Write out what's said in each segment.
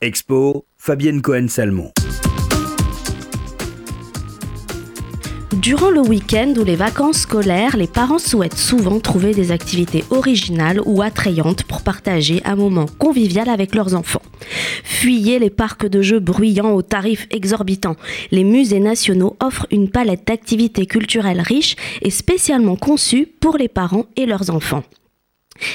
Expo, Fabienne Cohen-Salmon. Durant le week-end ou les vacances scolaires, les parents souhaitent souvent trouver des activités originales ou attrayantes pour partager un moment convivial avec leurs enfants. Fuyez les parcs de jeux bruyants aux tarifs exorbitants. Les musées nationaux offrent une palette d'activités culturelles riches et spécialement conçues pour les parents et leurs enfants.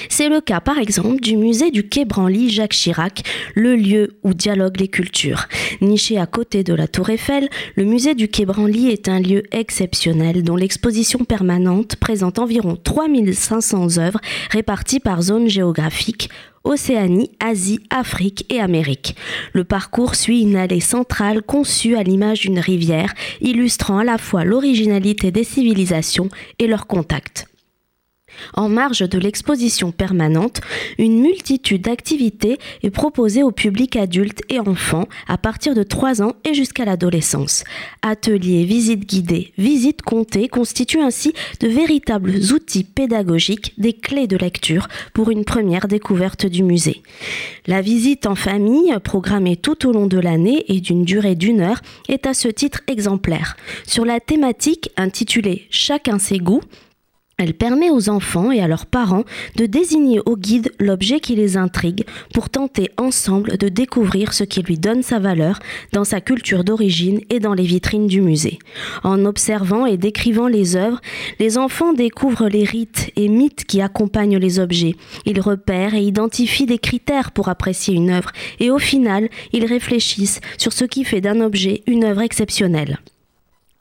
C'est le cas par exemple du musée du Quai Branly Jacques Chirac, le lieu où dialoguent les cultures. Niché à côté de la Tour Eiffel, le musée du Quai Branly est un lieu exceptionnel dont l'exposition permanente présente environ 3500 œuvres réparties par zone géographique Océanie, Asie, Afrique et Amérique. Le parcours suit une allée centrale conçue à l'image d'une rivière, illustrant à la fois l'originalité des civilisations et leurs contacts. En marge de l'exposition permanente, une multitude d'activités est proposée au public adulte et enfants à partir de 3 ans et jusqu'à l'adolescence. Ateliers, visites guidées, visites comptées constituent ainsi de véritables outils pédagogiques, des clés de lecture pour une première découverte du musée. La visite en famille, programmée tout au long de l'année et d'une durée d'une heure, est à ce titre exemplaire. Sur la thématique intitulée Chacun ses goûts, elle permet aux enfants et à leurs parents de désigner au guide l'objet qui les intrigue pour tenter ensemble de découvrir ce qui lui donne sa valeur dans sa culture d'origine et dans les vitrines du musée. En observant et décrivant les œuvres, les enfants découvrent les rites et mythes qui accompagnent les objets. Ils repèrent et identifient des critères pour apprécier une œuvre et au final, ils réfléchissent sur ce qui fait d'un objet une œuvre exceptionnelle.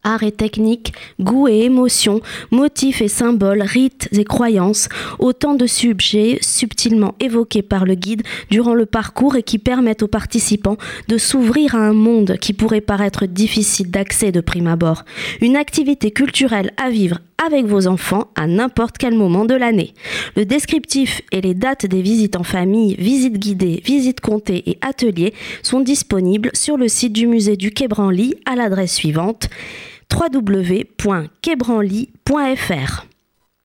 Art et technique, goût et émotion, motifs et symboles, rites et croyances, autant de sujets subtilement évoqués par le guide durant le parcours et qui permettent aux participants de s'ouvrir à un monde qui pourrait paraître difficile d'accès de prime abord. Une activité culturelle à vivre avec vos enfants à n'importe quel moment de l'année. Le descriptif et les dates des visites en famille, visites guidées, visites comptées et ateliers sont disponibles sur le site du musée du Quai Branly à l'adresse suivante www.quebranly.fr.